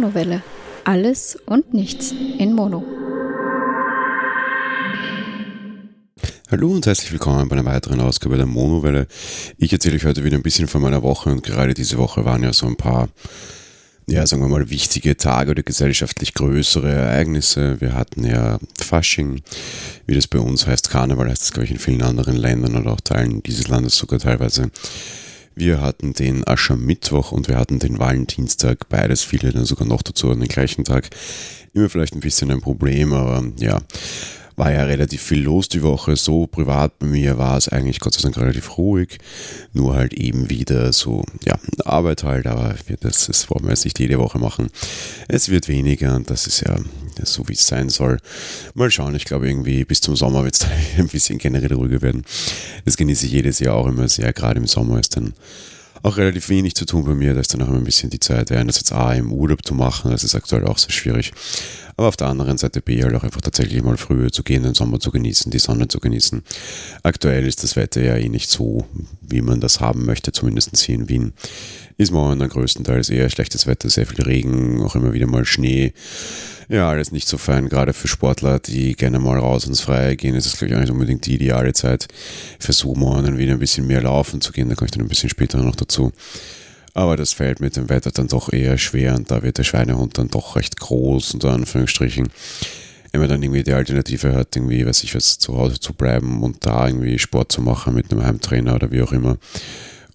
Monowelle. Alles und nichts in Mono. Hallo und herzlich willkommen bei einer weiteren Ausgabe der Monowelle. Ich erzähle euch heute wieder ein bisschen von meiner Woche und gerade diese Woche waren ja so ein paar, ja, sagen wir mal, wichtige Tage oder gesellschaftlich größere Ereignisse. Wir hatten ja Fasching, wie das bei uns heißt, Karneval heißt das, glaube ich, in vielen anderen Ländern oder auch Teilen dieses Landes sogar teilweise. Wir hatten den Aschermittwoch und wir hatten den Valentinstag, beides viele dann sogar noch dazu an den gleichen Tag. Immer vielleicht ein bisschen ein Problem, aber ja, war ja relativ viel los die Woche. So privat bei mir war es eigentlich Gott sei Dank relativ ruhig. Nur halt eben wieder so, ja, Arbeit halt, aber das, das wollen wir jetzt nicht jede Woche machen. Es wird weniger und das ist ja so, wie es sein soll. Mal schauen, ich glaube irgendwie bis zum Sommer wird es ein bisschen generell ruhiger werden. Das genieße ich jedes Jahr auch immer sehr. Gerade im Sommer ist dann auch relativ wenig zu tun bei mir. Da ist dann auch immer ein bisschen die Zeit, einerseits A im Urlaub zu machen, das ist aktuell auch sehr schwierig. Aber auf der anderen Seite B halt auch einfach tatsächlich mal früher zu gehen, den Sommer zu genießen, die Sonne zu genießen. Aktuell ist das Wetter ja eh nicht so, wie man das haben möchte, zumindest hier in Wien. Ist momentan größtenteils eher schlechtes Wetter, sehr viel Regen, auch immer wieder mal Schnee. Ja, alles nicht so fein, gerade für Sportler, die gerne mal raus ins Freie gehen, ist es, glaube ich, auch nicht unbedingt die ideale Zeit. Ich versuche morgen dann wieder ein bisschen mehr laufen zu gehen, da komme ich dann ein bisschen später noch dazu. Aber das fällt mit dem Wetter dann doch eher schwer und da wird der Schweinehund dann doch recht groß, unter Anführungsstrichen. Wenn man dann irgendwie die Alternative hat, irgendwie, weiß ich was, zu Hause zu bleiben und da irgendwie Sport zu machen mit einem Heimtrainer oder wie auch immer.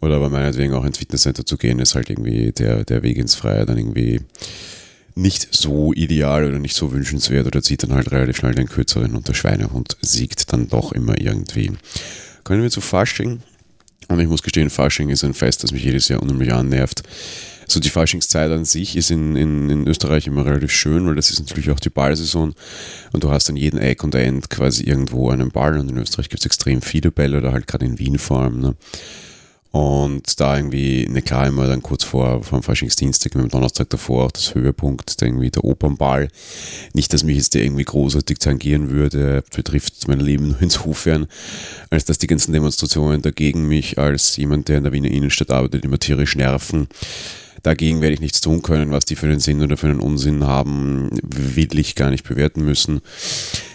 Oder aber meinetwegen auch ins Fitnesscenter zu gehen, ist halt irgendwie der, der Weg ins Freie dann irgendwie nicht so ideal oder nicht so wünschenswert oder zieht dann halt relativ schnell den kürzeren und der Schweinehund siegt dann doch immer irgendwie. Können wir zu Fasching? Und ich muss gestehen, Fasching ist ein Fest, das mich jedes Jahr unheimlich annervt. So die Faschingszeit an sich ist in, in, in Österreich immer relativ schön, weil das ist natürlich auch die Ballsaison und du hast an jedem Eck und End quasi irgendwo einen Ball und in Österreich gibt es extrem viele Bälle oder halt gerade in Wien vor allem. Ne? Und da irgendwie, ne klar, immer dann kurz vor vom Faschingsdienstag mit dem Donnerstag davor auch das Höhepunkt, der irgendwie der Opernball. Nicht, dass mich jetzt der irgendwie großartig tangieren würde, betrifft mein Leben nur insofern, als dass die ganzen Demonstrationen dagegen mich als jemand, der in der Wiener Innenstadt arbeitet, immer tierisch nerven. Dagegen werde ich nichts tun können, was die für einen Sinn oder für einen Unsinn haben, will ich gar nicht bewerten müssen.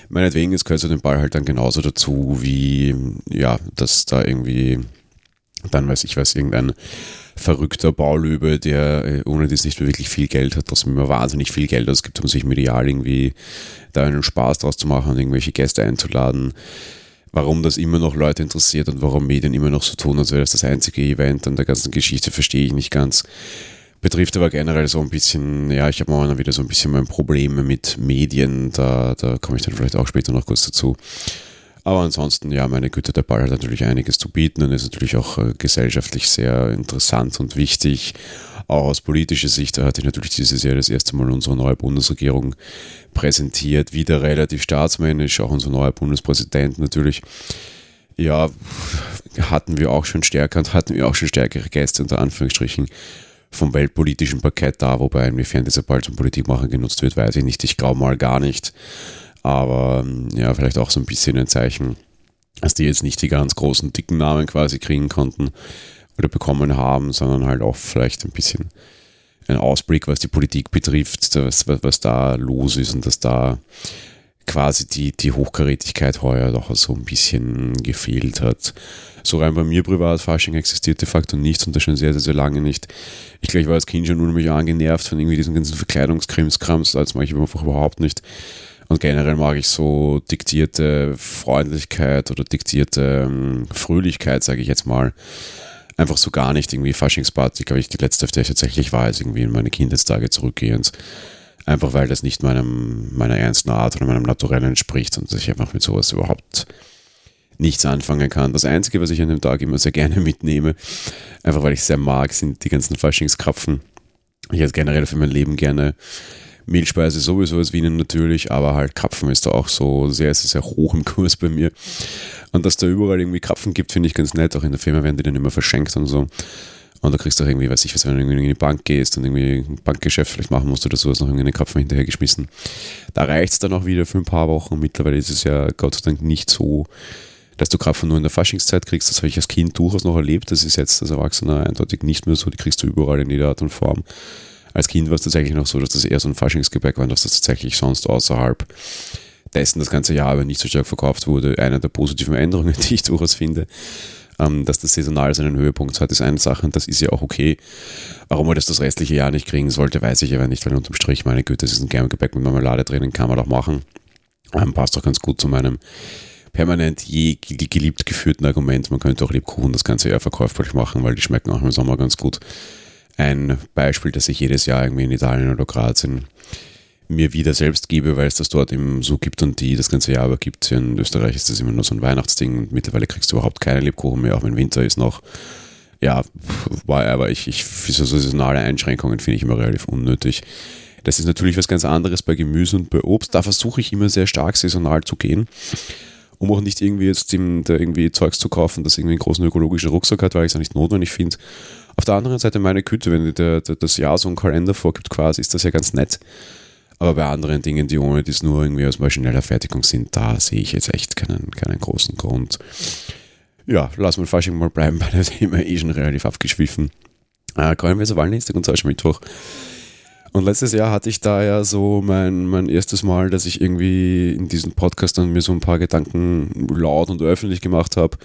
Meinetwegen, es gehört zu dem Ball halt dann genauso dazu, wie, ja, dass da irgendwie dann weiß ich was, irgendein verrückter Baulöwe, der äh, ohne dies nicht mehr wirklich viel Geld hat, trotzdem immer wahnsinnig viel Geld ausgibt, um sich medial irgendwie da einen Spaß draus zu machen und irgendwelche Gäste einzuladen. Warum das immer noch Leute interessiert und warum Medien immer noch so tun, als wäre das das einzige Event an der ganzen Geschichte, verstehe ich nicht ganz. Betrifft aber generell so ein bisschen, ja, ich habe momentan wieder so ein bisschen mein Probleme mit Medien, da, da komme ich dann vielleicht auch später noch kurz dazu. Aber ansonsten, ja, meine Güte, der Ball hat natürlich einiges zu bieten und ist natürlich auch äh, gesellschaftlich sehr interessant und wichtig. Auch aus politischer Sicht da hatte ich natürlich dieses Jahr das erste Mal unsere neue Bundesregierung präsentiert. Wieder relativ staatsmännisch, auch unser neuer Bundespräsident natürlich. Ja, hatten wir auch schon stärker und hatten wir auch schon stärkere Gäste unter Anführungsstrichen vom weltpolitischen Parkett da, wobei inwiefern dieser Ball zum Politikmachen genutzt wird, weiß ich nicht. Ich glaube mal gar nicht. Aber ja, vielleicht auch so ein bisschen ein Zeichen, dass die jetzt nicht die ganz großen, dicken Namen quasi kriegen konnten oder bekommen haben, sondern halt auch vielleicht ein bisschen ein Ausblick, was die Politik betrifft, was, was, da los ist und dass da quasi die, die Hochkarätigkeit heuer doch so ein bisschen gefehlt hat. So rein bei mir privat, Fasching existiert de facto nicht und das schon sehr, sehr, sehr lange nicht. Ich glaube, ich war als Kind schon unheimlich angenervt von irgendwie diesen ganzen Verkleidungskrimskrams, als mache ich einfach überhaupt nicht. Und generell mag ich so diktierte Freundlichkeit oder diktierte ähm, Fröhlichkeit, sage ich jetzt mal. Einfach so gar nicht. Irgendwie Faschingsparty, glaube ich, die letzte, auf der ich tatsächlich war, ist irgendwie in meine Kindheitstage zurückgehend. Einfach weil das nicht meinem, meiner ernsten Art oder meinem Naturell entspricht und ich einfach mit sowas überhaupt nichts anfangen kann. Das Einzige, was ich an dem Tag immer sehr gerne mitnehme, einfach weil ich es sehr mag, sind die ganzen Faschingskrapfen. Ich hätte generell für mein Leben gerne Mehlspeise sowieso aus Wien natürlich, aber halt Krapfen ist da auch so sehr, sehr, sehr hoch im Kurs bei mir. Und dass da überall irgendwie Krapfen gibt, finde ich ganz nett. Auch in der Firma werden die dann immer verschenkt und so. Und da kriegst du auch irgendwie, weiß ich was, wenn du irgendwie in die Bank gehst und irgendwie ein Bankgeschäft vielleicht machen musst oder so, hast noch irgendwie einen Krapfen hinterhergeschmissen. Da reicht es dann auch wieder für ein paar Wochen. Mittlerweile ist es ja Gott sei Dank nicht so, dass du Krapfen nur in der Faschingszeit kriegst. Das habe ich als Kind durchaus noch erlebt. Das ist jetzt als Erwachsener eindeutig nicht mehr so. Die kriegst du überall in jeder Art und Form. Als Kind war es tatsächlich noch so, dass das eher so ein Faschingsgebäck war, dass das tatsächlich sonst außerhalb dessen das ganze Jahr aber nicht so stark verkauft wurde. Eine der positiven Änderungen, die ich durchaus finde, ähm, dass das saisonal seinen Höhepunkt hat, ist eine Sache und das ist ja auch okay. Warum man das das restliche Jahr nicht kriegen sollte, weiß ich aber nicht, weil unterm Strich, meine Güte, das ist ein Gebäck mit Marmelade drinnen, kann man doch machen. Ähm, passt doch ganz gut zu meinem permanent je geliebt geführten Argument, man könnte auch Lebkuchen das ganze Jahr verkäuflich machen, weil die schmecken auch im Sommer ganz gut. Ein Beispiel, das ich jedes Jahr irgendwie in Italien oder Kroatien mir wieder selbst gebe, weil es das dort eben so gibt und die das ganze Jahr über gibt. In Österreich ist das immer nur so ein Weihnachtsding und mittlerweile kriegst du überhaupt keine Lebkuchen mehr, auch wenn Winter ist noch. Ja, aber ich, ich so saisonale Einschränkungen finde ich immer relativ unnötig. Das ist natürlich was ganz anderes bei Gemüse und bei Obst. Da versuche ich immer sehr stark saisonal zu gehen. Um auch nicht irgendwie jetzt dem, da irgendwie Zeugs zu kaufen, das irgendwie einen großen ökologischen Rucksack hat, weil ich es auch nicht notwendig finde. Auf der anderen Seite meine Güte, wenn dir das Jahr so einen Kalender vorgibt quasi, ist das ja ganz nett. Aber bei anderen Dingen, die ohne dies nur irgendwie aus maschineller Fertigung sind, da sehe ich jetzt echt keinen, keinen großen Grund. Ja, lassen wir Fasching mal bleiben bei dem Thema eh schon relativ abgeschwiffen. Äh, Grauenweser Wahldienstag und Mittwoch. Und letztes Jahr hatte ich da ja so mein, mein erstes Mal, dass ich irgendwie in diesem Podcast dann mir so ein paar Gedanken laut und öffentlich gemacht habe.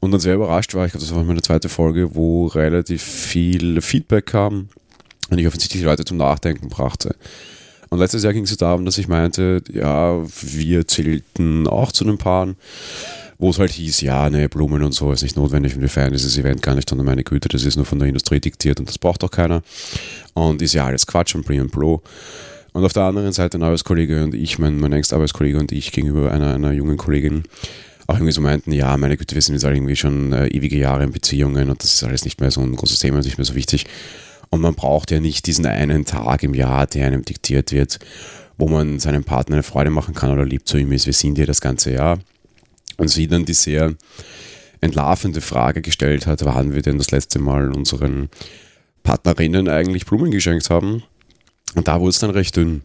Und dann sehr überrascht war, ich glaube, das war meine zweite Folge, wo relativ viel Feedback kam und ich offensichtlich Leute zum Nachdenken brachte. Und letztes Jahr ging es darum, dass ich meinte, ja, wir zählten auch zu den Paaren, wo es halt hieß, ja, ne, Blumen und so ist nicht notwendig und wir feiern dieses Event gar nicht, sondern meine Güte, das ist nur von der Industrie diktiert und das braucht doch keiner. Und ist ja alles Quatsch und Brie und Blo. Und auf der anderen Seite ein Arbeitskollege und ich, mein, mein engster Arbeitskollege und ich gegenüber einer, einer jungen Kollegin auch irgendwie so meinten, ja, meine Güte, wir sind jetzt alle irgendwie schon äh, ewige Jahre in Beziehungen und das ist alles nicht mehr so ein großes Thema nicht mehr so wichtig. Und man braucht ja nicht diesen einen Tag im Jahr, der einem diktiert wird, wo man seinem Partner eine Freude machen kann oder lieb zu ihm ist. Wir sind hier das ganze Jahr. Und sie dann die sehr entlarvende Frage gestellt hat, wann wir denn das letzte Mal unseren Partnerinnen eigentlich Blumen geschenkt haben. Und da wurde es dann recht dünn.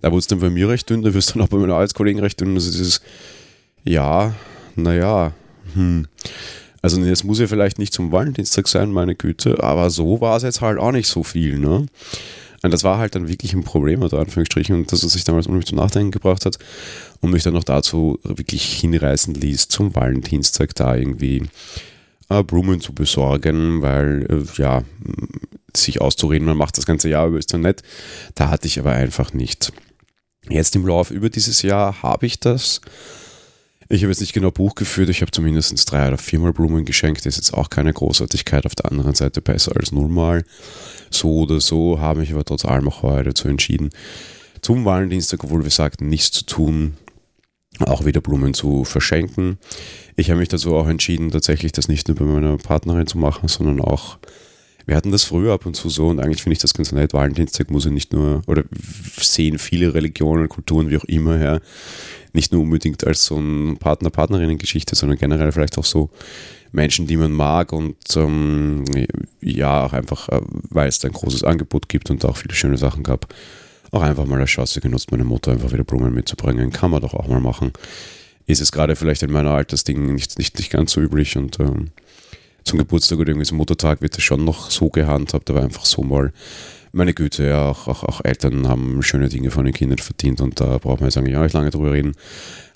Da wurde es dann bei mir recht dünn, da wirst du dann auch bei meinen Arbeitskollegen recht dünn. Also dieses, ja, naja, hm. Also es muss ja vielleicht nicht zum Valentinstag sein, meine Güte, aber so war es jetzt halt auch nicht so viel, ne? Und das war halt dann wirklich ein Problem, unter Anführungsstrichen, und dass es sich damals unheimlich zum Nachdenken gebracht hat und mich dann noch dazu wirklich hinreißen ließ, zum Valentinstag da irgendwie äh, Blumen zu besorgen, weil, äh, ja, sich auszureden, man macht das ganze Jahr über, ist dann nett. Da hatte ich aber einfach nicht. Jetzt im Lauf über dieses Jahr habe ich das ich habe jetzt nicht genau Buch geführt, ich habe zumindest drei oder viermal Blumen geschenkt, das ist jetzt auch keine Großartigkeit, auf der anderen Seite besser als nullmal. So oder so habe ich aber trotz allem auch heute dazu entschieden, zum Valentinstag, obwohl wir sagten, nichts zu tun, auch wieder Blumen zu verschenken. Ich habe mich dazu auch entschieden, tatsächlich das nicht nur bei meiner Partnerin zu machen, sondern auch wir hatten das früher ab und zu so und eigentlich finde ich das ganz nett. Valentinstag muss ja nicht nur, oder sehen viele Religionen, Kulturen, wie auch immer her, nicht nur unbedingt als so ein Partner-Partnerinnen-Geschichte, sondern generell vielleicht auch so Menschen, die man mag und ähm, ja, auch einfach, äh, weil es da ein großes Angebot gibt und auch viele schöne Sachen gab, auch einfach mal als Chance genutzt, meine Mutter einfach wieder Blumen mitzubringen. Kann man doch auch mal machen. Ist es gerade vielleicht in meiner Altersding nicht, nicht, nicht ganz so üblich und ähm, zum Geburtstag oder irgendwie zum Muttertag wird das schon noch so gehandhabt, aber einfach so mal, meine Güte, ja, auch, auch, auch Eltern haben schöne Dinge von den Kindern verdient und da braucht man ja sagen, ja, nicht lange drüber reden.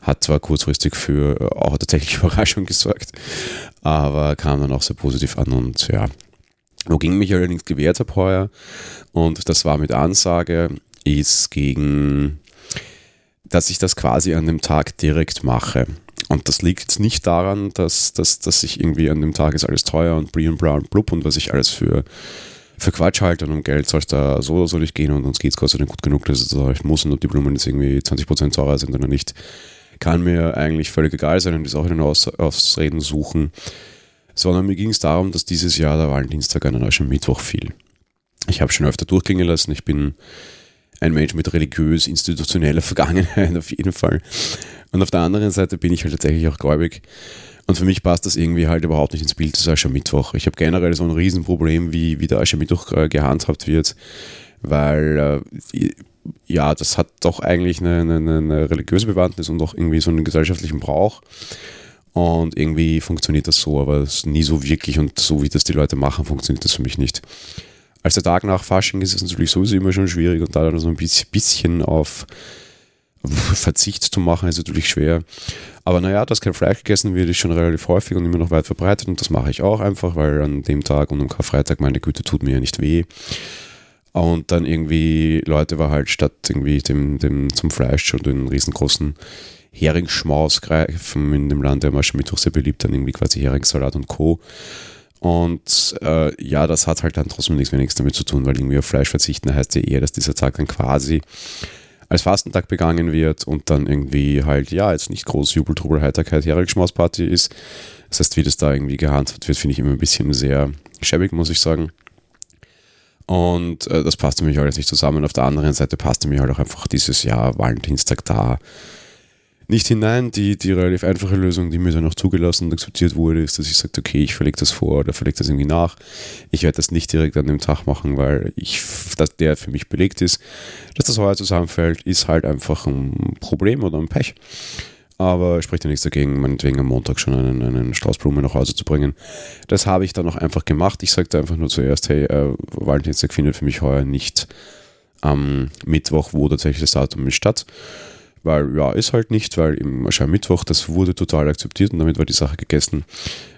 Hat zwar kurzfristig für äh, auch tatsächlich Überraschung gesorgt, aber kam dann auch sehr positiv an und ja, wogegen mich allerdings gewehrt habe heuer und das war mit Ansage, ist gegen, dass ich das quasi an dem Tag direkt mache. Und das liegt nicht daran, dass, dass, dass ich irgendwie an dem Tag ist alles teuer und Bra und Blub und was ich alles für, für Quatsch halte und um Geld soll es da so oder so nicht gehen und uns geht es Gott sei gut genug, dass es da nicht muss und ob die Blumen jetzt irgendwie 20% teurer sind oder nicht, kann mir eigentlich völlig egal sein und ist auch in den Aus Ausreden suchen. Sondern mir ging es darum, dass dieses Jahr der Valentinstag an einem Mittwoch fiel. Ich habe schon öfter durchklingen lassen, ich bin ein Mensch mit religiös-institutioneller Vergangenheit auf jeden Fall. Und auf der anderen Seite bin ich halt tatsächlich auch gläubig. Und für mich passt das irgendwie halt überhaupt nicht ins Bild des Aschermittwoch. Ich habe generell so ein Riesenproblem, wie, wie der Aschermittwoch äh, gehandhabt wird, weil äh, ja, das hat doch eigentlich eine, eine, eine religiöse Bewandtnis und auch irgendwie so einen gesellschaftlichen Brauch. Und irgendwie funktioniert das so, aber es nie so wirklich und so wie das die Leute machen, funktioniert das für mich nicht. Als der Tag nach Fasching ist es natürlich sowieso immer schon schwierig und da dann so ein bisschen auf Verzicht zu machen, ist natürlich schwer. Aber naja, dass kein Fleisch gegessen wird, ist schon relativ häufig und immer noch weit verbreitet und das mache ich auch einfach, weil an dem Tag und am Karfreitag, meine Güte, tut mir ja nicht weh. Und dann irgendwie Leute war halt statt irgendwie dem, dem zum Fleisch schon den riesengroßen Heringsschmaus greifen in dem Land, der war schon Mittwoch sehr beliebt, dann irgendwie quasi Heringssalat und Co. Und äh, ja, das hat halt dann trotzdem nichts wenigstens damit zu tun, weil irgendwie auf Fleisch verzichten heißt ja eher, dass dieser Tag dann quasi als Fastentag begangen wird und dann irgendwie halt, ja, jetzt nicht groß Jubel, Trubel, Heiterkeit, Heringsschmausparty ist. Das heißt, wie das da irgendwie gehandhabt wird, finde ich immer ein bisschen sehr schäbig, muss ich sagen. Und äh, das passte mich alles nicht zusammen. Auf der anderen Seite passte mir halt auch einfach dieses Jahr Valentinstag da nicht hinein. Die, die relativ einfache Lösung, die mir dann auch zugelassen und akzeptiert wurde, ist, dass ich sage, okay, ich verlege das vor oder verlege das irgendwie nach. Ich werde das nicht direkt an dem Tag machen, weil ich, dass der für mich belegt ist. Dass das heuer zusammenfällt, ist halt einfach ein Problem oder ein Pech. Aber spricht ja nichts dagegen, meinetwegen am Montag schon einen, einen Strauß nach Hause zu bringen. Das habe ich dann auch einfach gemacht. Ich sagte einfach nur zuerst, hey, äh, Valentinstag findet für mich heuer nicht am Mittwoch, wo tatsächlich das Datum ist, statt. Weil, ja, ist halt nicht, weil im Aschermittwoch, das wurde total akzeptiert und damit war die Sache gegessen.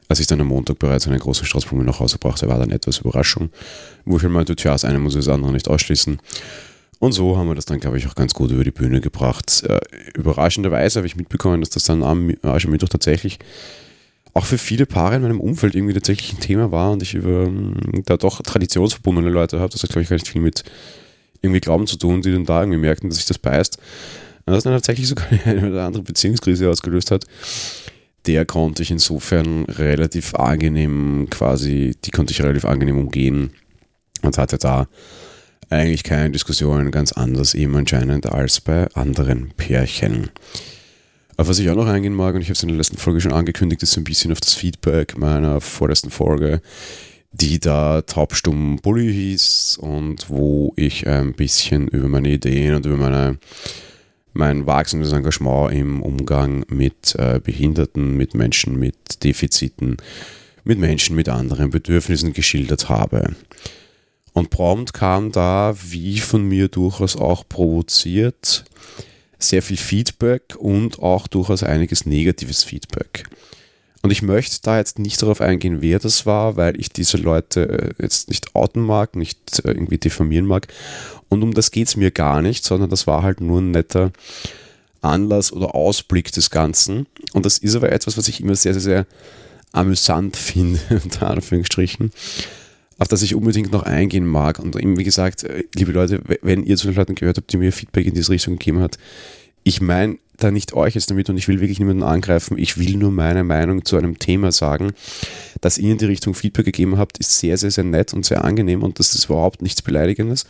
Als ich dann am Montag bereits einen großen Strauß Blumen nach Hause brachte, war dann etwas Überraschung, wo ich halt meinte, tja, das eine muss das andere nicht ausschließen. Und so haben wir das dann, glaube ich, auch ganz gut über die Bühne gebracht. Äh, überraschenderweise habe ich mitbekommen, dass das dann am Aschermittwoch tatsächlich auch für viele Paare in meinem Umfeld irgendwie tatsächlich ein Thema war und ich über ähm, da doch traditionsverbundene Leute habe. Das hat, glaube ich, gar nicht viel mit irgendwie Glauben zu tun, die dann da irgendwie merken, dass sich das beißt. Und das dann tatsächlich sogar eine oder andere Beziehungskrise ausgelöst hat. Der konnte ich insofern relativ angenehm quasi, die konnte ich relativ angenehm umgehen und hatte da eigentlich keine Diskussionen ganz anders eben anscheinend als bei anderen Pärchen. Auf was ich auch noch eingehen mag, und ich habe es in der letzten Folge schon angekündigt, ist ein bisschen auf das Feedback meiner vorletzten Folge, die da taubstumm Bully hieß und wo ich ein bisschen über meine Ideen und über meine, mein wachsendes Engagement im Umgang mit äh, Behinderten, mit Menschen mit Defiziten, mit Menschen mit anderen Bedürfnissen geschildert habe. Und prompt kam da, wie von mir durchaus auch provoziert, sehr viel Feedback und auch durchaus einiges negatives Feedback. Und ich möchte da jetzt nicht darauf eingehen, wer das war, weil ich diese Leute äh, jetzt nicht outen mag, nicht äh, irgendwie diffamieren mag. Und um das geht es mir gar nicht, sondern das war halt nur ein netter Anlass oder Ausblick des Ganzen. Und das ist aber etwas, was ich immer sehr, sehr, sehr amüsant finde, unter Anführungsstrichen auf das ich unbedingt noch eingehen mag. Und eben, wie gesagt, äh, liebe Leute, wenn ihr zu den Leuten gehört habt, die mir Feedback in diese Richtung gegeben hat, ich meine da nicht euch jetzt damit und ich will wirklich niemanden angreifen. Ich will nur meine Meinung zu einem Thema sagen. Dass ihr in die Richtung Feedback gegeben habt, ist sehr, sehr, sehr nett und sehr angenehm und das ist überhaupt nichts Beleidigendes.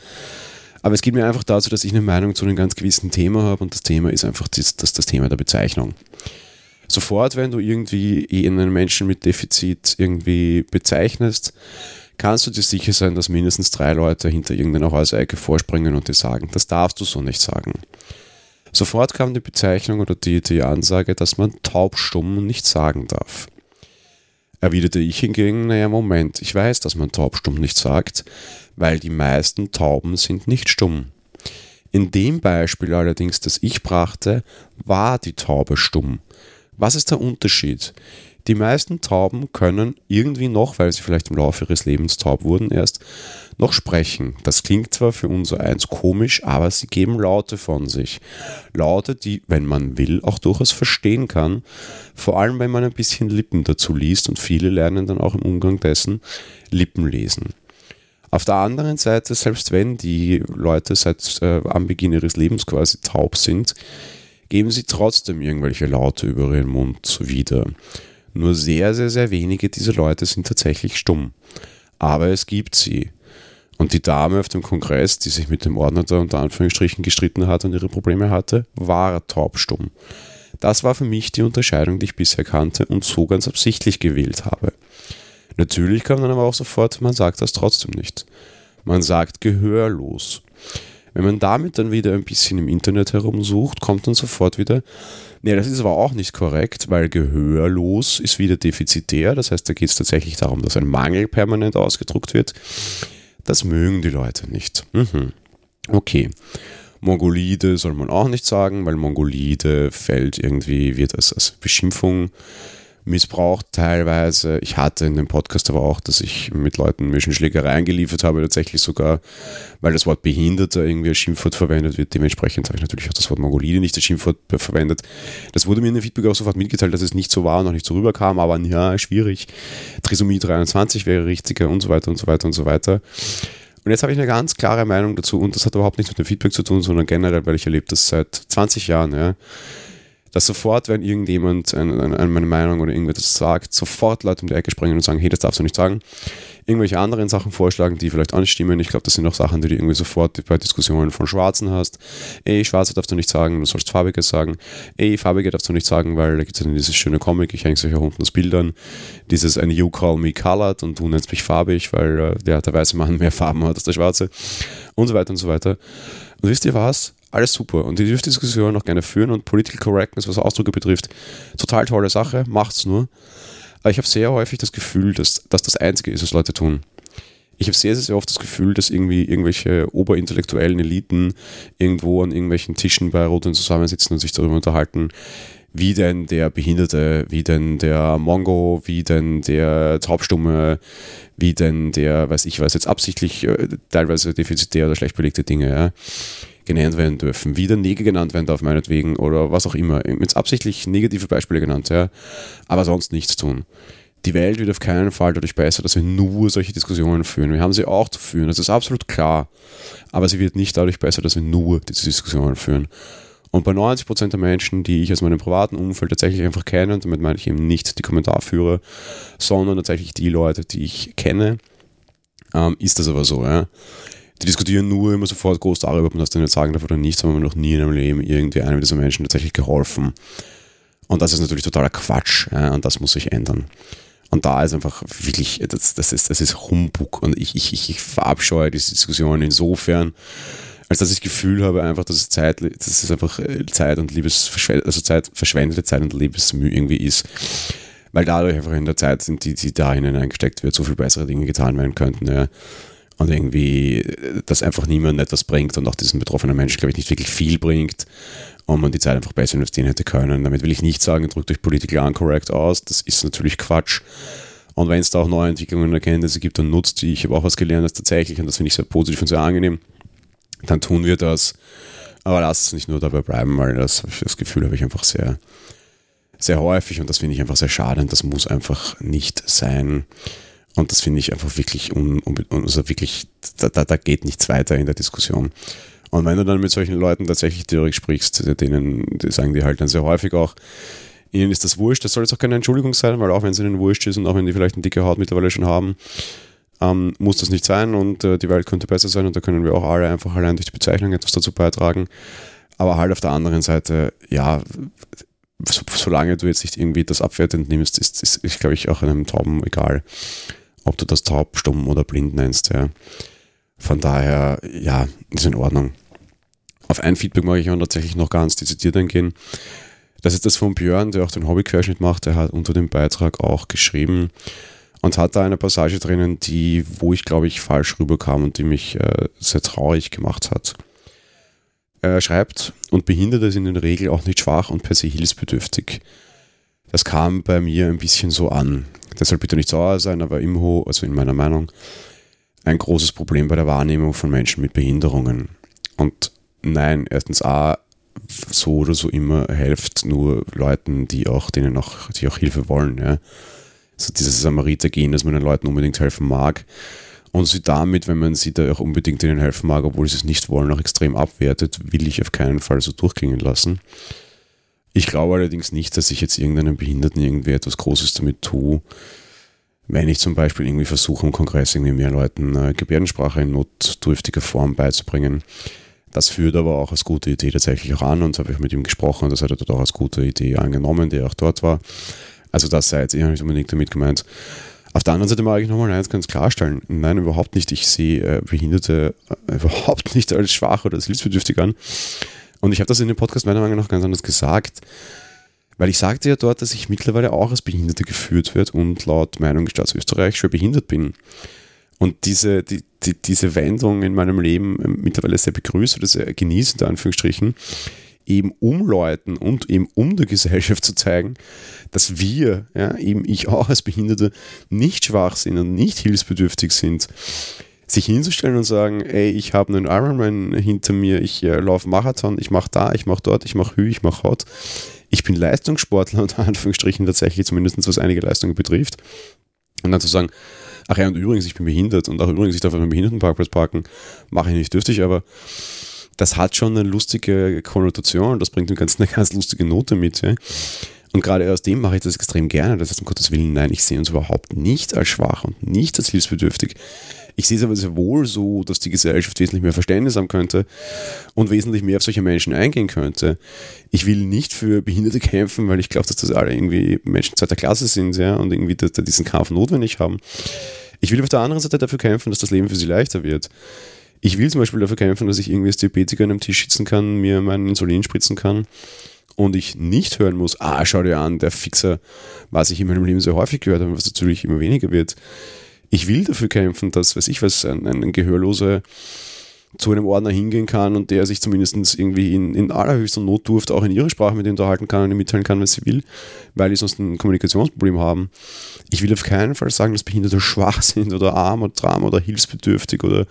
Aber es geht mir einfach dazu, dass ich eine Meinung zu einem ganz gewissen Thema habe und das Thema ist einfach das, das, das Thema der Bezeichnung. Sofort, wenn du irgendwie einen Menschen mit Defizit irgendwie bezeichnest, kannst du dir sicher sein, dass mindestens drei Leute hinter irgendeiner Häuserecke vorspringen und dir sagen, das darfst du so nicht sagen. Sofort kam die Bezeichnung oder die, die Ansage, dass man taubstumm nicht sagen darf. Erwiderte ich hingegen, naja, Moment, ich weiß, dass man taubstumm nicht sagt, weil die meisten Tauben sind nicht stumm. In dem Beispiel allerdings, das ich brachte, war die Taube stumm. Was ist der Unterschied? Die meisten Tauben können irgendwie noch, weil sie vielleicht im Laufe ihres Lebens taub wurden erst, noch sprechen. Das klingt zwar für unser eins komisch, aber sie geben Laute von sich. Laute, die, wenn man will, auch durchaus verstehen kann. Vor allem, wenn man ein bisschen Lippen dazu liest und viele lernen dann auch im Umgang dessen Lippen lesen. Auf der anderen Seite, selbst wenn die Leute seit äh, am Beginn ihres Lebens quasi taub sind, geben sie trotzdem irgendwelche Laute über ihren Mund wieder. Nur sehr, sehr, sehr wenige dieser Leute sind tatsächlich stumm. Aber es gibt sie. Und die Dame auf dem Kongress, die sich mit dem Ordner da unter Anführungsstrichen gestritten hat und ihre Probleme hatte, war taubstumm. Das war für mich die Unterscheidung, die ich bisher kannte und so ganz absichtlich gewählt habe. Natürlich kam dann aber auch sofort, man sagt das trotzdem nicht. Man sagt gehörlos. Wenn man damit dann wieder ein bisschen im Internet herumsucht, kommt dann sofort wieder, Nee, das ist aber auch nicht korrekt, weil gehörlos ist wieder defizitär. Das heißt, da geht es tatsächlich darum, dass ein Mangel permanent ausgedruckt wird. Das mögen die Leute nicht. Mhm. Okay. Mongolide soll man auch nicht sagen, weil Mongolide fällt irgendwie, wird als, als Beschimpfung missbraucht teilweise. Ich hatte in dem Podcast aber auch, dass ich mit Leuten mir schon Schlägereien geliefert habe, tatsächlich sogar, weil das Wort Behinderter irgendwie als Schimpfwort verwendet wird. Dementsprechend habe ich natürlich auch das Wort Mongolide nicht als Schimpfwort verwendet. Das wurde mir in dem Feedback auch sofort mitgeteilt, dass es nicht so war, noch nicht so rüberkam, aber ja, schwierig. Trisomie 23 wäre richtiger und so weiter und so weiter und so weiter. Und jetzt habe ich eine ganz klare Meinung dazu und das hat überhaupt nichts mit dem Feedback zu tun, sondern generell, weil ich erlebe das seit 20 Jahren, ja dass sofort, wenn irgendjemand eine, meine Meinung oder irgendetwas sagt, sofort Leute um die Ecke springen und sagen, hey, das darfst du nicht sagen. Irgendwelche anderen Sachen vorschlagen, die vielleicht anstimmen. Ich glaube, das sind auch Sachen, die du irgendwie sofort bei Diskussionen von Schwarzen hast. Ey, Schwarze darfst du nicht sagen, du sollst Farbige sagen. Ey, Farbige darfst du nicht sagen, weil da gibt es ja dieses schöne Comic, ich hänge es euch auch unten aus Bildern. Dieses ein You call me colored und du nennst mich farbig, weil äh, der, der weiße Mann mehr Farben hat als der Schwarze. Und so weiter und so weiter. Und wisst ihr was? Alles super. Und ihr dürft die Diskussion auch gerne führen und Political Correctness, was Ausdrücke betrifft, total tolle Sache, macht's nur. Aber ich habe sehr häufig das Gefühl, dass, dass das Einzige ist, was Leute tun. Ich habe sehr, sehr oft das Gefühl, dass irgendwie irgendwelche oberintellektuellen Eliten irgendwo an irgendwelchen Tischen bei Roten zusammensitzen und sich darüber unterhalten, wie denn der Behinderte, wie denn der Mongo, wie denn der Taubstumme, wie denn der, weiß ich was, jetzt absichtlich äh, teilweise defizitär oder schlecht belegte Dinge, ja genannt werden dürfen, wie der Neger genannt werden darf, meinetwegen, oder was auch immer. Jetzt absichtlich negative Beispiele genannt, ja, aber sonst nichts tun. Die Welt wird auf keinen Fall dadurch besser, dass wir nur solche Diskussionen führen. Wir haben sie auch zu führen, das ist absolut klar. Aber sie wird nicht dadurch besser, dass wir nur diese Diskussionen führen. Und bei 90% der Menschen, die ich aus meinem privaten Umfeld tatsächlich einfach kenne, und damit meine ich eben nicht die Kommentarführer, sondern tatsächlich die Leute, die ich kenne, ähm, ist das aber so. Ja die diskutieren nur immer sofort groß darüber, ob man das denn jetzt sagen darf oder nicht, sondern noch nie in einem Leben irgendwie einem dieser Menschen tatsächlich geholfen. Und das ist natürlich totaler Quatsch ja, und das muss sich ändern. Und da ist einfach wirklich, das, das, ist, das ist Humbug und ich, ich, ich verabscheue diese Diskussion insofern, als dass ich das Gefühl habe, einfach, dass es Zeit, dass es einfach äh, Zeit und Liebesverschwendete, also Zeit, verschwendete Zeit und Liebesmühe irgendwie ist. Weil dadurch einfach in der Zeit sind, die, die da hineingesteckt wird, so viel bessere Dinge getan werden könnten. Ja und irgendwie, dass einfach niemand etwas bringt und auch diesen betroffenen Menschen, glaube ich, nicht wirklich viel bringt und man die Zeit einfach besser investieren hätte können. Damit will ich nicht sagen, drückt euch political uncorrect aus, das ist natürlich Quatsch. Und wenn es da auch neue Entwicklungen und Erkenntnisse gibt, dann nutzt die. Ich habe auch was gelernt, das tatsächlich, und das finde ich sehr positiv und sehr angenehm, dann tun wir das. Aber lasst es nicht nur dabei bleiben, weil das, das Gefühl habe ich einfach sehr, sehr häufig und das finde ich einfach sehr schade und das muss einfach nicht sein. Und das finde ich einfach wirklich, un, un, also wirklich, da, da, da geht nichts weiter in der Diskussion. Und wenn du dann mit solchen Leuten tatsächlich theoretisch sprichst, denen, die sagen die halt dann sehr häufig auch, ihnen ist das wurscht, das soll jetzt auch keine Entschuldigung sein, weil auch wenn es ihnen wurscht ist und auch wenn die vielleicht eine dicke Haut mittlerweile schon haben, ähm, muss das nicht sein und äh, die Welt könnte besser sein und da können wir auch alle einfach allein durch die Bezeichnung etwas dazu beitragen. Aber halt auf der anderen Seite, ja, so, solange du jetzt nicht irgendwie das abwertend nimmst, ist, ist, ist glaube ich, auch einem Tauben egal ob du das taub, stumm oder blind nennst. Ja. Von daher, ja, ist in Ordnung. Auf ein Feedback mag ich auch tatsächlich noch ganz dezidiert eingehen. Das ist das von Björn, der auch den Hobbyquerschnitt macht. Der hat unter dem Beitrag auch geschrieben und hat da eine Passage drinnen, die, wo ich glaube ich falsch rüberkam und die mich äh, sehr traurig gemacht hat. Er schreibt, und Behinderte sind in der Regel auch nicht schwach und per se hilfsbedürftig. Das kam bei mir ein bisschen so an. Deshalb bitte nicht sauer sein, aber imho, also in meiner Meinung, ein großes Problem bei der Wahrnehmung von Menschen mit Behinderungen. Und nein, erstens A, so oder so immer helft nur Leuten, die auch, denen auch, die auch Hilfe wollen. Ja. So dieses Samariter-Gehen, dass man den Leuten unbedingt helfen mag und sie damit, wenn man sie da auch unbedingt ihnen helfen mag, obwohl sie es nicht wollen, auch extrem abwertet, will ich auf keinen Fall so durchklingen lassen. Ich glaube allerdings nicht, dass ich jetzt irgendeinem Behinderten irgendwie etwas Großes damit tue. Wenn ich zum Beispiel irgendwie versuche, im Kongress irgendwie mehr Leuten äh, Gebärdensprache in notdürftiger Form beizubringen. Das führt aber auch als gute Idee tatsächlich auch an und habe ich mit ihm gesprochen und das hat er dort auch als gute Idee angenommen, der auch dort war. Also das sei jetzt eher nicht unbedingt damit gemeint. Auf der anderen Seite mag ich nochmal eins ganz klarstellen. Nein, überhaupt nicht. Ich sehe äh, Behinderte äh, überhaupt nicht als schwach oder als hilfsbedürftig an. Und ich habe das in dem Podcast meiner Meinung nach ganz anders gesagt, weil ich sagte ja dort, dass ich mittlerweile auch als Behinderte geführt wird und laut Meinung des Staats Österreich schwer behindert bin. Und diese, die, die, diese Wendung in meinem Leben ähm, mittlerweile sehr begrüße oder sehr genieße, in Anführungsstrichen, eben um Leuten und eben um der Gesellschaft zu zeigen, dass wir, ja, eben ich auch als Behinderte, nicht schwach sind und nicht hilfsbedürftig sind. Sich hinzustellen und sagen, ey, ich habe einen Ironman hinter mir, ich äh, laufe Marathon, ich mache da, ich mache dort, ich mache Hü, ich mache Haut. Ich bin Leistungssportler, unter Anführungsstrichen tatsächlich, zumindest was einige Leistungen betrifft. Und dann zu sagen, ach ja, und übrigens, ich bin behindert und auch übrigens, ich darf auf einem Behindertenparkplatz parken, mache ich nicht, dürfte ich, aber das hat schon eine lustige Konnotation, das bringt eine ganz, eine ganz lustige Note mit. Ja. Und gerade aus dem mache ich das extrem gerne. Das heißt, um Gottes Willen, nein, ich sehe uns überhaupt nicht als schwach und nicht als hilfsbedürftig. Ich sehe es aber sehr wohl so, dass die Gesellschaft wesentlich mehr Verständnis haben könnte und wesentlich mehr auf solche Menschen eingehen könnte. Ich will nicht für Behinderte kämpfen, weil ich glaube, dass das alle irgendwie Menschen zweiter Klasse sind ja, und irgendwie diesen Kampf notwendig haben. Ich will auf der anderen Seite dafür kämpfen, dass das Leben für sie leichter wird. Ich will zum Beispiel dafür kämpfen, dass ich irgendwie als Diabetiker an einem Tisch sitzen kann, mir meinen Insulin spritzen kann und ich nicht hören muss, ah, schau dir an, der Fixer, was ich in meinem Leben sehr häufig gehört habe, was natürlich immer weniger wird. Ich will dafür kämpfen, dass, weiß ich was, ein, ein Gehörloser zu einem Ordner hingehen kann und der sich zumindest irgendwie in, in allerhöchster Notdurft auch in ihrer Sprache mit ihm unterhalten kann und ihm mitteilen kann, was sie will, weil die sonst ein Kommunikationsproblem haben. Ich will auf keinen Fall sagen, dass Behinderte schwach sind oder arm oder tram oder hilfsbedürftig oder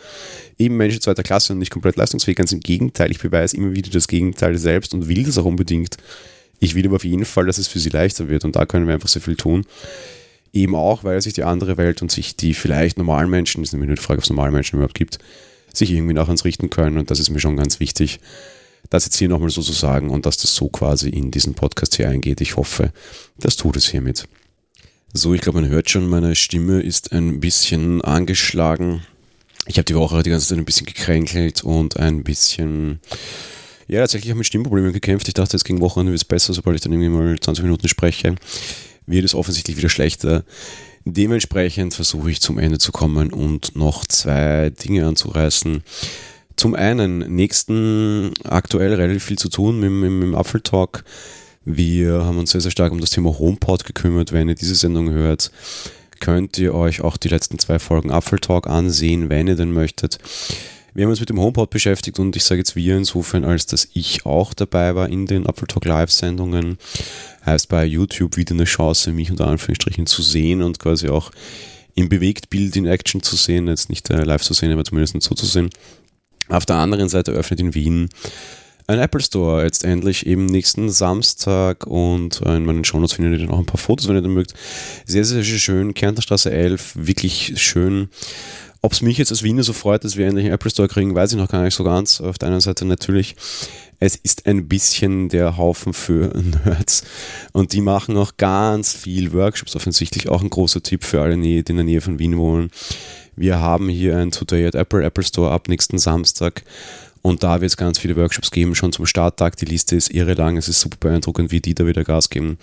eben Menschen zweiter Klasse und nicht komplett leistungsfähig. Ganz im Gegenteil, ich beweise immer wieder das Gegenteil selbst und will das auch unbedingt. Ich will aber auf jeden Fall, dass es für sie leichter wird und da können wir einfach sehr viel tun. Eben auch, weil sich die andere Welt und sich die vielleicht normalen Menschen, das ist nämlich nur die Frage, ob es normale Menschen überhaupt gibt, sich irgendwie nach uns richten können. Und das ist mir schon ganz wichtig, das jetzt hier nochmal so zu sagen und dass das so quasi in diesen Podcast hier eingeht. Ich hoffe, das tut es hiermit. So, ich glaube, man hört schon, meine Stimme ist ein bisschen angeschlagen. Ich habe die Woche die ganze Zeit ein bisschen gekränkelt und ein bisschen, ja, tatsächlich habe mit Stimmproblemen gekämpft. Ich dachte, jetzt gegen Wochenende wird es besser, sobald ich dann irgendwie mal 20 Minuten spreche. Wird es offensichtlich wieder schlechter. Dementsprechend versuche ich zum Ende zu kommen und noch zwei Dinge anzureißen. Zum einen, nächsten aktuell relativ viel zu tun mit, mit, mit dem Apfeltalk. Wir haben uns sehr, sehr stark um das Thema HomePod gekümmert. Wenn ihr diese Sendung hört, könnt ihr euch auch die letzten zwei Folgen Apfeltalk ansehen, wenn ihr denn möchtet. Wir haben uns mit dem HomePod beschäftigt und ich sage jetzt wir insofern, als dass ich auch dabei war in den Apfeltalk Live-Sendungen. Heißt bei YouTube wieder eine Chance, mich unter Anführungsstrichen zu sehen und quasi auch im Bewegtbild in Action zu sehen, jetzt nicht äh, live zu sehen, aber zumindest so zu sehen. Auf der anderen Seite öffnet in Wien ein Apple Store jetzt endlich eben nächsten Samstag und äh, in meinen Shownotes findet ihr dann auch ein paar Fotos, wenn ihr dann mögt. Sehr, sehr, sehr schön. Kärntnerstraße 11, wirklich schön. Ob es mich jetzt als Wiener so freut, dass wir endlich einen Apple Store kriegen, weiß ich noch gar nicht so ganz. Auf der einen Seite natürlich es ist ein bisschen der Haufen für Nerds. Und die machen auch ganz viel Workshops, offensichtlich auch ein großer Tipp für alle, die in der Nähe von Wien wohnen. Wir haben hier ein Today at Apple Apple Store ab nächsten Samstag. Und da wird es ganz viele Workshops geben, schon zum Starttag. Die Liste ist irre lang. Es ist super beeindruckend, wie die da wieder Gas geben.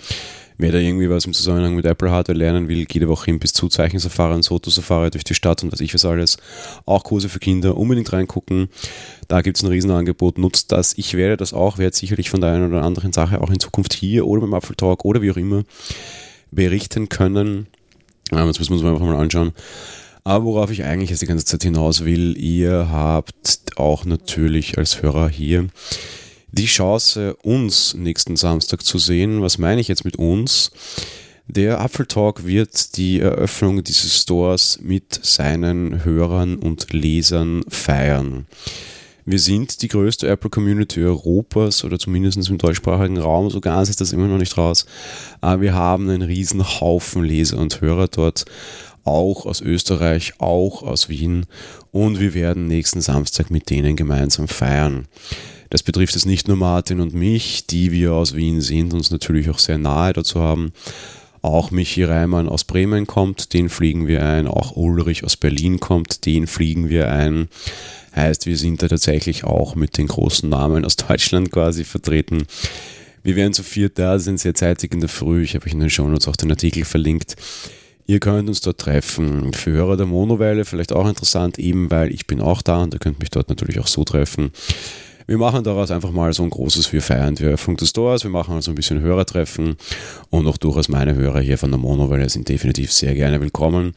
Wer da irgendwie was im Zusammenhang mit Apple Hardware lernen will, jede Woche hin bis zu Zeichensafari und Sotosafari durch die Stadt und was ich was alles. Auch Kurse für Kinder, unbedingt reingucken. Da gibt es ein Riesenangebot, nutzt das. Ich werde das auch, werde sicherlich von der einen oder anderen Sache auch in Zukunft hier oder beim Apple Talk oder wie auch immer berichten können. Ja, das müssen wir uns einfach mal anschauen. Aber worauf ich eigentlich jetzt die ganze Zeit hinaus will, ihr habt auch natürlich als Hörer hier die Chance, uns nächsten Samstag zu sehen. Was meine ich jetzt mit uns? Der Apfeltalk wird die Eröffnung dieses Stores mit seinen Hörern und Lesern feiern. Wir sind die größte Apple Community Europas oder zumindest im deutschsprachigen Raum. So ganz ist das immer noch nicht raus. Aber wir haben einen riesen Haufen Leser und Hörer dort. Auch aus Österreich, auch aus Wien. Und wir werden nächsten Samstag mit denen gemeinsam feiern. Das betrifft jetzt nicht nur Martin und mich, die wir aus Wien sind, uns natürlich auch sehr nahe dazu haben. Auch Michi Reimann aus Bremen kommt, den fliegen wir ein. Auch Ulrich aus Berlin kommt, den fliegen wir ein. Heißt, wir sind da tatsächlich auch mit den großen Namen aus Deutschland quasi vertreten. Wir werden zu viert da, sind sehr zeitig in der Früh. Ich habe euch in den Shownotes auch den Artikel verlinkt. Ihr könnt uns dort treffen. Für Hörer der Monowelle vielleicht auch interessant, eben weil ich bin auch da und ihr könnt mich dort natürlich auch so treffen. Wir machen daraus einfach mal so ein großes Wir feiern die Eröffnung des Stores. Wir machen also ein bisschen Hörertreffen und auch durchaus meine Hörer hier von der Monowelle sind definitiv sehr gerne willkommen.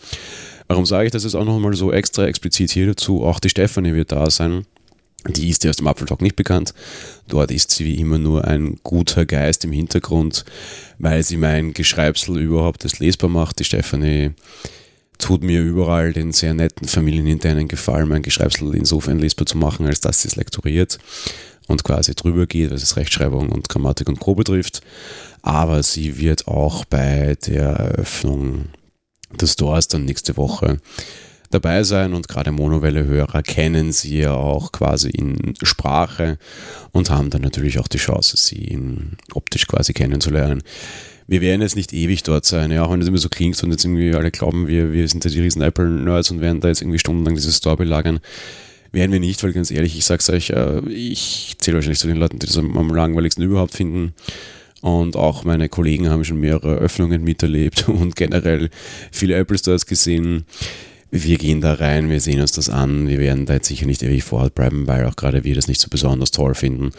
Warum sage ich das jetzt auch nochmal so extra explizit hier dazu? Auch die Stefanie wird da sein. Die ist dir aus dem Apfeltalk nicht bekannt. Dort ist sie wie immer nur ein guter Geist im Hintergrund, weil sie mein Geschreibsel überhaupt das lesbar macht. Die Stefanie tut mir überall den sehr netten familieninternen Gefallen, mein Geschreibsel insofern lesbar zu machen, als dass sie es lektoriert und quasi drüber geht, was es Rechtschreibung und Grammatik und Co. betrifft. Aber sie wird auch bei der Eröffnung des Stores dann nächste Woche dabei sein und gerade Monowelle-Hörer kennen sie ja auch quasi in Sprache und haben dann natürlich auch die Chance, sie optisch quasi kennenzulernen. Wir werden jetzt nicht ewig dort sein, ja, auch wenn es immer so klingt und jetzt irgendwie alle glauben, wir, wir sind ja die riesen Apple-Nerds und werden da jetzt irgendwie stundenlang dieses Store belagern. Werden wir nicht, weil ganz ehrlich, ich sag's euch, äh, ich zähle wahrscheinlich zu den Leuten, die das am langweiligsten überhaupt finden. Und auch meine Kollegen haben schon mehrere Öffnungen miterlebt und generell viele Apple Stores gesehen. Wir gehen da rein, wir sehen uns das an. Wir werden da jetzt sicher nicht ewig vor Ort bleiben, weil auch gerade wir das nicht so besonders toll finden.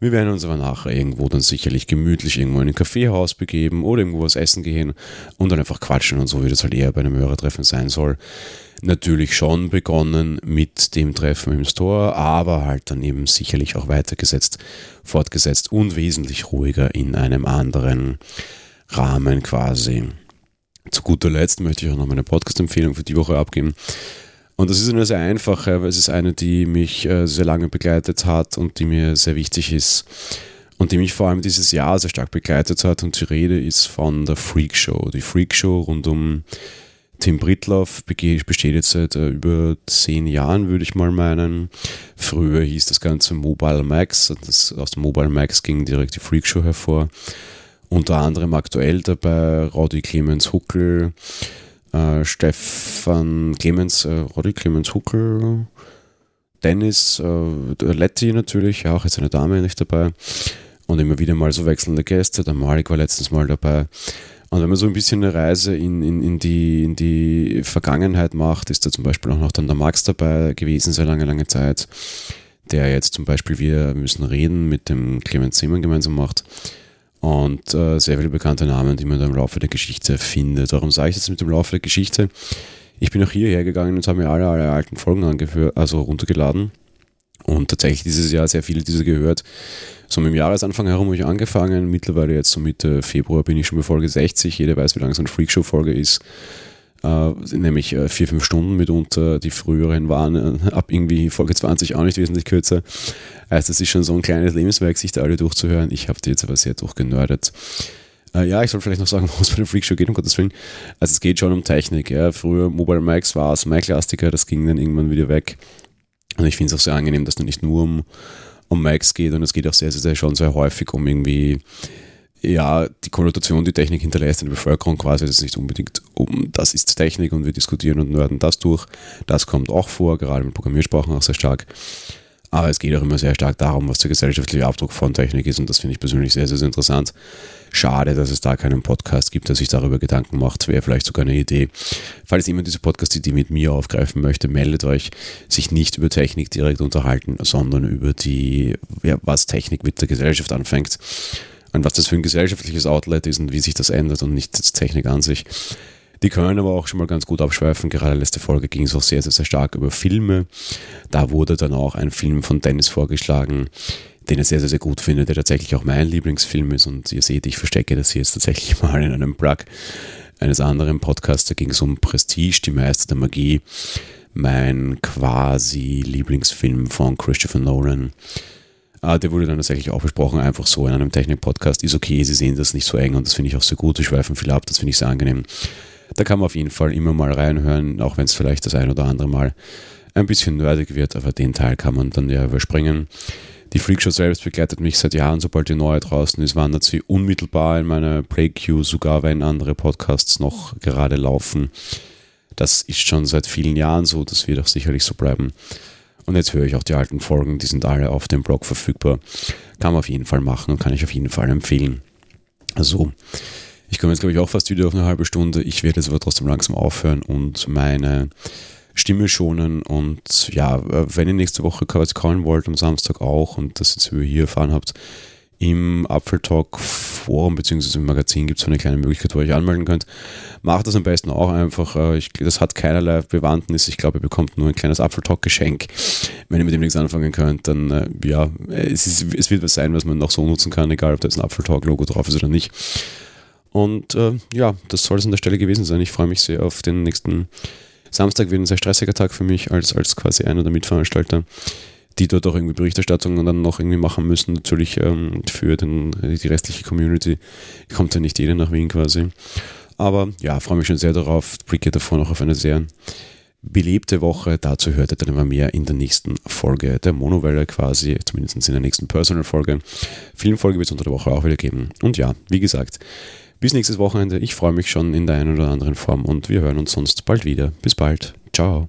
Wir werden uns aber nachher irgendwo dann sicherlich gemütlich irgendwo in ein Kaffeehaus begeben oder irgendwo was essen gehen und dann einfach quatschen und so, wie das halt eher bei einem Hörertreffen sein soll natürlich schon begonnen mit dem Treffen im Store, aber halt dann eben sicherlich auch weitergesetzt, fortgesetzt und wesentlich ruhiger in einem anderen Rahmen quasi. Zu guter Letzt möchte ich auch noch meine Podcast-Empfehlung für die Woche abgeben. Und das ist eine sehr einfache, weil es ist eine, die mich äh, sehr lange begleitet hat und die mir sehr wichtig ist und die mich vor allem dieses Jahr sehr stark begleitet hat. Und die Rede ist von der Freak Show. Die Freak Show rund um Tim Britloff besteht jetzt seit äh, über zehn Jahren, würde ich mal meinen. Früher hieß das Ganze Mobile Max. Das, aus dem Mobile Max ging direkt die Freakshow hervor. Unter anderem aktuell dabei Roddy Clemens Huckel, äh, Stefan Clemens, äh, Roddy Clemens Huckel, Dennis äh, Letti natürlich, auch jetzt eine Dame nicht dabei. Und immer wieder mal so wechselnde Gäste. Der Malik war letztens mal dabei. Und wenn man so ein bisschen eine Reise in, in, in, die, in die Vergangenheit macht, ist da zum Beispiel auch noch dann der Max dabei gewesen, sehr lange, lange Zeit, der jetzt zum Beispiel Wir müssen reden mit dem Clemens Seemann gemeinsam macht. Und äh, sehr viele bekannte Namen, die man da im Laufe der Geschichte findet. Warum sage ich jetzt mit dem Laufe der Geschichte? Ich bin auch hierher gegangen und habe mir alle, alle alten Folgen angehört, also runtergeladen. Und tatsächlich dieses Jahr sehr viele dieser gehört so mit dem Jahresanfang herum habe ich angefangen. Mittlerweile jetzt so Mitte Februar bin ich schon bei Folge 60. Jeder weiß, wie lang so eine Freakshow-Folge ist. Äh, nämlich äh, vier, fünf Stunden mitunter. Die früheren waren äh, ab irgendwie Folge 20 auch nicht wesentlich kürzer. Also es ist schon so ein kleines Lebenswerk, sich da alle durchzuhören. Ich habe die jetzt aber sehr durchgenördet. Äh, ja, ich soll vielleicht noch sagen, worum es bei der Freakshow geht, um Gottes Willen. Also es geht schon um Technik. Ja. Früher Mobile Max war es Mac-lastiger, das ging dann irgendwann wieder weg. Und ich finde es auch sehr angenehm, dass du nicht nur um um Mics geht und es geht auch sehr, sehr, sehr schon sehr häufig um irgendwie ja, die Konnotation, die Technik hinterlässt in der Bevölkerung quasi, das ist nicht unbedingt um, das ist Technik und wir diskutieren und nörden das durch. Das kommt auch vor, gerade mit Programmiersprachen auch sehr stark. Aber es geht auch immer sehr stark darum, was der gesellschaftliche Abdruck von Technik ist und das finde ich persönlich sehr, sehr, sehr interessant. Schade, dass es da keinen Podcast gibt, der sich darüber Gedanken macht. Wäre vielleicht sogar eine Idee. Falls jemand diese Podcast-Idee mit mir aufgreifen möchte, meldet euch. Sich nicht über Technik direkt unterhalten, sondern über die, ja, was Technik mit der Gesellschaft anfängt und was das für ein gesellschaftliches Outlet ist und wie sich das ändert und nicht Technik an sich. Die können aber auch schon mal ganz gut abschweifen. Gerade letzte Folge ging es auch sehr, sehr, sehr stark über Filme. Da wurde dann auch ein Film von Dennis vorgeschlagen, den ich sehr, sehr, sehr gut finde, der tatsächlich auch mein Lieblingsfilm ist. Und ihr seht, ich verstecke das hier jetzt tatsächlich mal in einem Plug eines anderen Podcasts. Da ging es um Prestige, die Meister der Magie. Mein quasi Lieblingsfilm von Christopher Nolan. Ah, der wurde dann tatsächlich auch besprochen, einfach so in einem Technik-Podcast. Ist okay, sie sehen das nicht so eng und das finde ich auch sehr gut. Sie schweifen viel ab, das finde ich sehr angenehm. Da kann man auf jeden Fall immer mal reinhören, auch wenn es vielleicht das ein oder andere Mal ein bisschen nerdig wird, aber den Teil kann man dann ja überspringen. Die Freakshow selbst begleitet mich seit Jahren, sobald die neue draußen ist, wandert sie unmittelbar in meine Play-Queue, sogar wenn andere Podcasts noch gerade laufen. Das ist schon seit vielen Jahren so, das wird auch sicherlich so bleiben. Und jetzt höre ich auch die alten Folgen, die sind alle auf dem Blog verfügbar. Kann man auf jeden Fall machen und kann ich auf jeden Fall empfehlen. Also, ich komme jetzt, glaube ich, auch fast wieder auf eine halbe Stunde. Ich werde jetzt aber trotzdem langsam aufhören und meine Stimme schonen. Und ja, wenn ihr nächste Woche quasi callen wollt, am Samstag auch, und das jetzt über hier erfahren habt, Im Apfeltalk Forum bzw. im Magazin gibt es eine kleine Möglichkeit, wo ihr euch anmelden könnt. Macht das am besten auch einfach. Äh, ich, das hat keinerlei Bewandtnis. Ich glaube, ihr bekommt nur ein kleines Apfeltalk-Geschenk. Wenn ihr mit dem nichts anfangen könnt, dann äh, ja, es, ist, es wird was sein, was man noch so nutzen kann, egal ob da jetzt ein Apfeltalk-Logo drauf ist oder nicht. Und äh, ja, das soll es an der Stelle gewesen sein. Ich freue mich sehr auf den nächsten Samstag. Wird ein sehr stressiger Tag für mich als, als quasi einer der Mitveranstalter die dort auch irgendwie Berichterstattung dann noch irgendwie machen müssen, natürlich ähm, für den, die restliche Community. Kommt ja nicht jeder nach Wien quasi. Aber ja, freue mich schon sehr darauf. Blicke davor noch auf eine sehr belebte Woche. Dazu hört ihr dann immer mehr in der nächsten Folge der Monowelle quasi, zumindest in der nächsten Personal-Folge. Filmfolge wird es unter der Woche auch wieder geben. Und ja, wie gesagt, bis nächstes Wochenende. Ich freue mich schon in der einen oder anderen Form und wir hören uns sonst bald wieder. Bis bald. Ciao.